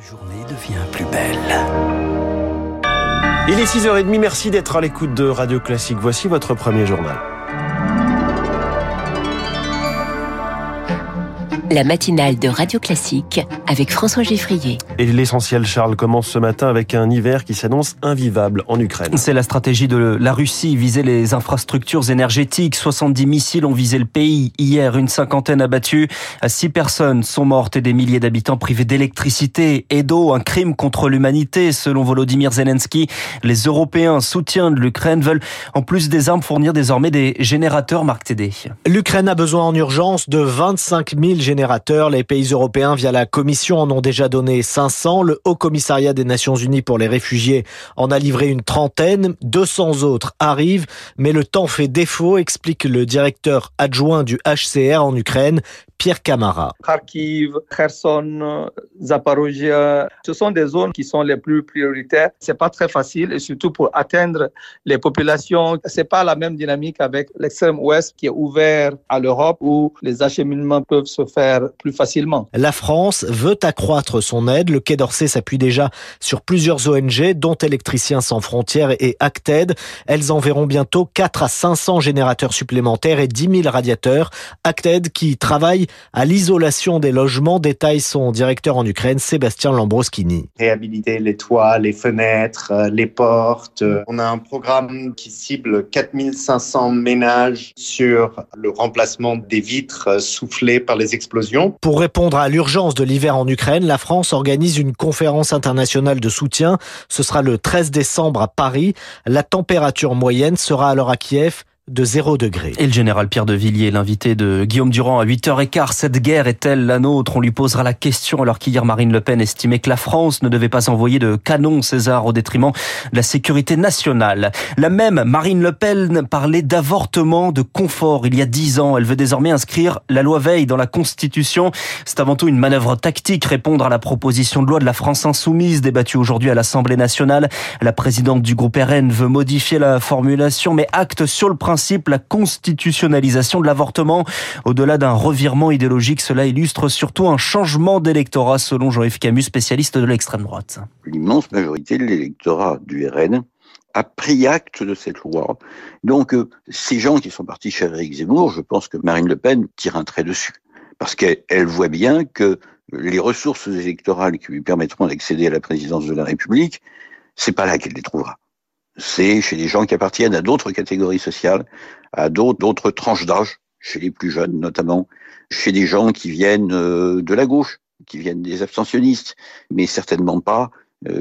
Journée devient plus belle. Il est 6h30, merci d'être à l'écoute de Radio Classique. Voici votre premier journal. La matinale de Radio Classique avec François Geffrier. Et l'essentiel, Charles, commence ce matin avec un hiver qui s'annonce invivable en Ukraine. C'est la stratégie de la Russie, viser les infrastructures énergétiques. 70 missiles ont visé le pays. Hier, une cinquantaine abattus. Six personnes sont mortes et des milliers d'habitants privés d'électricité et d'eau. Un crime contre l'humanité, selon Volodymyr Zelensky. Les Européens soutiens de l'Ukraine veulent, en plus des armes, fournir désormais des générateurs Marc TD. L'Ukraine a besoin en urgence de 25 000 générateurs les pays européens, via la Commission, en ont déjà donné 500. Le Haut Commissariat des Nations Unies pour les réfugiés en a livré une trentaine. 200 autres arrivent, mais le temps fait défaut, explique le directeur adjoint du HCR en Ukraine, Pierre Camara. Kharkiv, Kherson, Zaporozhye, ce sont des zones qui sont les plus prioritaires. C'est pas très facile et surtout pour atteindre les populations, c'est pas la même dynamique avec l'extrême ouest qui est ouvert à l'Europe où les acheminements peuvent se faire plus facilement. La France veut accroître son aide. Le Quai d'Orsay s'appuie déjà sur plusieurs ONG, dont Électriciens sans frontières et Acted. Elles enverront bientôt 4 à 500 générateurs supplémentaires et 10 000 radiateurs. Acted qui travaille à l'isolation des logements, détaille son directeur en Ukraine, Sébastien Lambroschini. Réhabiliter les toits, les fenêtres, euh, les portes. On a un programme qui cible 4500 ménages sur le remplacement des vitres euh, soufflées par les explosions. Pour répondre à l'urgence de l'hiver en Ukraine, la France organise une conférence internationale de soutien. Ce sera le 13 décembre à Paris. La température moyenne sera alors à Kiev de 0 degré. Et le général Pierre de Villiers, l'invité de Guillaume Durand à 8h15, cette guerre est-elle la nôtre? On lui posera la question alors qu'hier Marine Le Pen estimait que la France ne devait pas envoyer de canons César au détriment de la sécurité nationale. La même Marine Le Pen parlait d'avortement, de confort il y a 10 ans. Elle veut désormais inscrire la loi Veil dans la Constitution. C'est avant tout une manœuvre tactique, répondre à la proposition de loi de la France insoumise débattue aujourd'hui à l'Assemblée nationale. La présidente du groupe RN veut modifier la formulation mais acte sur le principe principe la constitutionnalisation de l'avortement. Au-delà d'un revirement idéologique, cela illustre surtout un changement d'électorat, selon Jean-Yves Camus, spécialiste de l'extrême droite. L'immense majorité de l'électorat du RN a pris acte de cette loi. Donc, euh, ces gens qui sont partis chez Eric Zemmour, je pense que Marine Le Pen tire un trait dessus. Parce qu'elle voit bien que les ressources électorales qui lui permettront d'accéder à la présidence de la République, c'est pas là qu'elle les trouvera c'est chez les gens qui appartiennent à d'autres catégories sociales, à d'autres tranches d'âge, chez les plus jeunes notamment, chez des gens qui viennent euh, de la gauche, qui viennent des abstentionnistes, mais certainement pas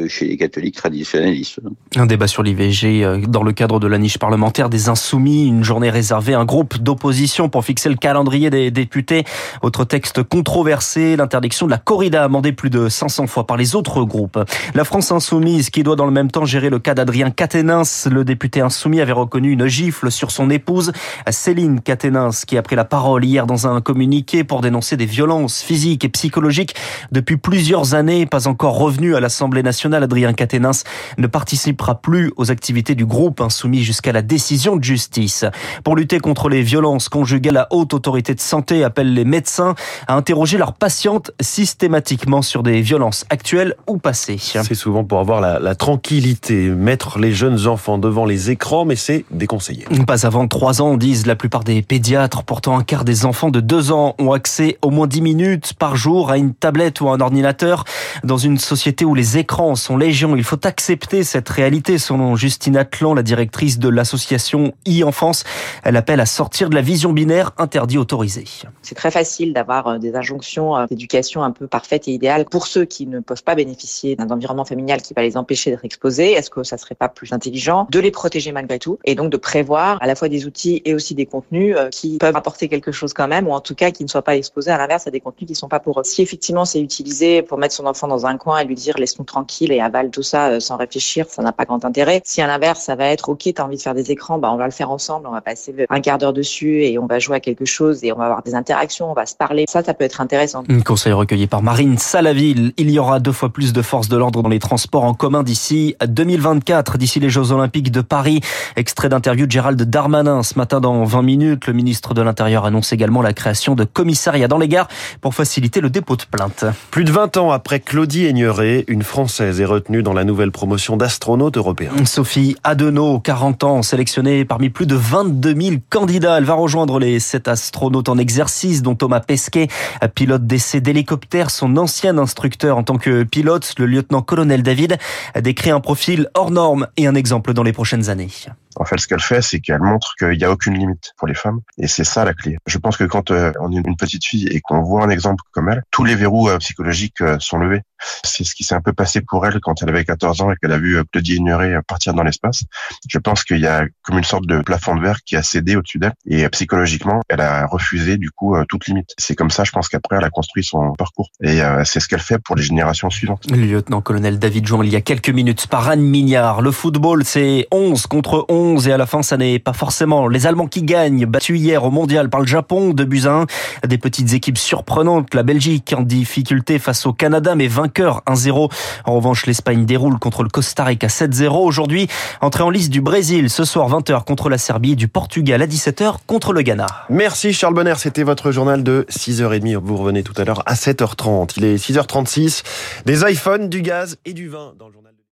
chez les catholiques traditionnalistes. Un débat sur l'IVG euh, dans le cadre de la niche parlementaire des Insoumis, une journée réservée à un groupe d'opposition pour fixer le calendrier des députés. Autre texte controversé, l'interdiction de la corrida amendée plus de 500 fois par les autres groupes. La France Insoumise qui doit dans le même temps gérer le cas d'Adrien Caténins. Le député insoumis avait reconnu une gifle sur son épouse, Céline Caténins, qui a pris la parole hier dans un communiqué pour dénoncer des violences physiques et psychologiques depuis plusieurs années, pas encore revenu à l'Assemblée nationale Adrien Caténins, ne participera plus aux activités du groupe insoumis jusqu'à la décision de justice. Pour lutter contre les violences conjugales, la haute autorité de santé appelle les médecins à interroger leurs patientes systématiquement sur des violences actuelles ou passées. C'est souvent pour avoir la, la, tranquillité, mettre les jeunes enfants devant les écrans, mais c'est déconseillé. Pas avant 3 ans, disent la plupart des pédiatres. Pourtant, un quart des enfants de 2 ans ont accès au moins 10 minutes par jour à une tablette ou un ordinateur dans une société où les écrans sont légion. Il faut accepter cette réalité, selon Justine Atlan, la directrice de l'association e-enfance. Elle appelle à sortir de la vision binaire interdit autorisé. C'est très facile d'avoir euh, des injonctions euh, d'éducation un peu parfaites et idéales pour ceux qui ne peuvent pas bénéficier d'un environnement familial qui va les empêcher d'être exposés. Est-ce que ça serait pas plus intelligent de les protéger malgré tout et donc de prévoir à la fois des outils et aussi des contenus euh, qui peuvent apporter quelque chose quand même ou en tout cas qui ne soient pas exposés à l'inverse à des contenus qui ne sont pas pour eux. Si effectivement c'est utilisé pour mettre son enfant dans un coin et lui dire laisse-nous tranquille tranquille et avale tout ça sans réfléchir, ça n'a pas grand intérêt. Si à l'inverse, ça va être OK, t'as envie de faire des écrans, bah on va le faire ensemble, on va passer un quart d'heure dessus et on va jouer à quelque chose et on va avoir des interactions, on va se parler. Ça, ça peut être intéressant. Un conseil recueilli par Marine Salaville. Il y aura deux fois plus de forces de l'ordre dans les transports en commun d'ici 2024, d'ici les Jeux Olympiques de Paris. Extrait d'interview de Gérald Darmanin ce matin dans 20 minutes. Le ministre de l'Intérieur annonce également la création de commissariats dans les gares pour faciliter le dépôt de plainte. Plus de 20 ans après Claudie Aigneret, une Est retenue dans la nouvelle promotion d'astronaute européen. Sophie Adenau, 40 ans, sélectionnée parmi plus de 22 000 candidats. Elle va rejoindre les sept astronautes en exercice, dont Thomas Pesquet, pilote d'essai d'hélicoptère. Son ancien instructeur en tant que pilote, le lieutenant-colonel David, a décrit un profil hors norme et un exemple dans les prochaines années. En fait, ce qu'elle fait, c'est qu'elle montre qu'il n'y a aucune limite pour les femmes. Et c'est ça la clé. Je pense que quand euh, on est une petite fille et qu'on voit un exemple comme elle, tous les verrous euh, psychologiques euh, sont levés. C'est ce qui s'est un peu passé pour elle quand elle avait 14 ans et qu'elle a vu Claudie Ignoré partir dans l'espace. Je pense qu'il y a comme une sorte de plafond de verre qui a cédé au-dessus d'elle. Et psychologiquement, elle a refusé du coup toute limite. C'est comme ça, je pense qu'après, elle a construit son parcours. Et c'est ce qu'elle fait pour les générations suivantes. Le lieutenant-colonel David Jouan, il y a quelques minutes, par Anne Mignard. Le football, c'est 11 contre 11 et à la fin, ça n'est pas forcément les Allemands qui gagnent, battus hier au mondial par le Japon, de buts 1. Des petites équipes surprenantes, la Belgique en difficulté face au Canada, mais vainqueur 1-0. En revanche, l'Espagne déroule contre le Costa Rica 7-0. Aujourd'hui, entrée en liste du Brésil ce soir 20h contre la Serbie du Portugal à 17h contre le Ghana. Merci Charles Bonner, c'était votre journal de 6h30. Vous revenez tout à l'heure à 7h30. Il est 6h36. Des iPhones, du gaz et du vin dans le journal.